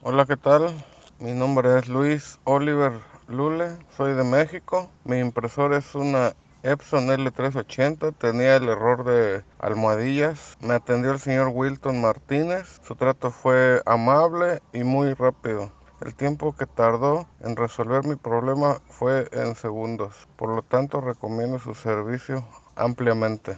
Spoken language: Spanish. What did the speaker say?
Hola, ¿qué tal? Mi nombre es Luis Oliver Lule, soy de México. Mi impresora es una Epson L380, tenía el error de almohadillas. Me atendió el señor Wilton Martínez. Su trato fue amable y muy rápido. El tiempo que tardó en resolver mi problema fue en segundos. Por lo tanto, recomiendo su servicio ampliamente.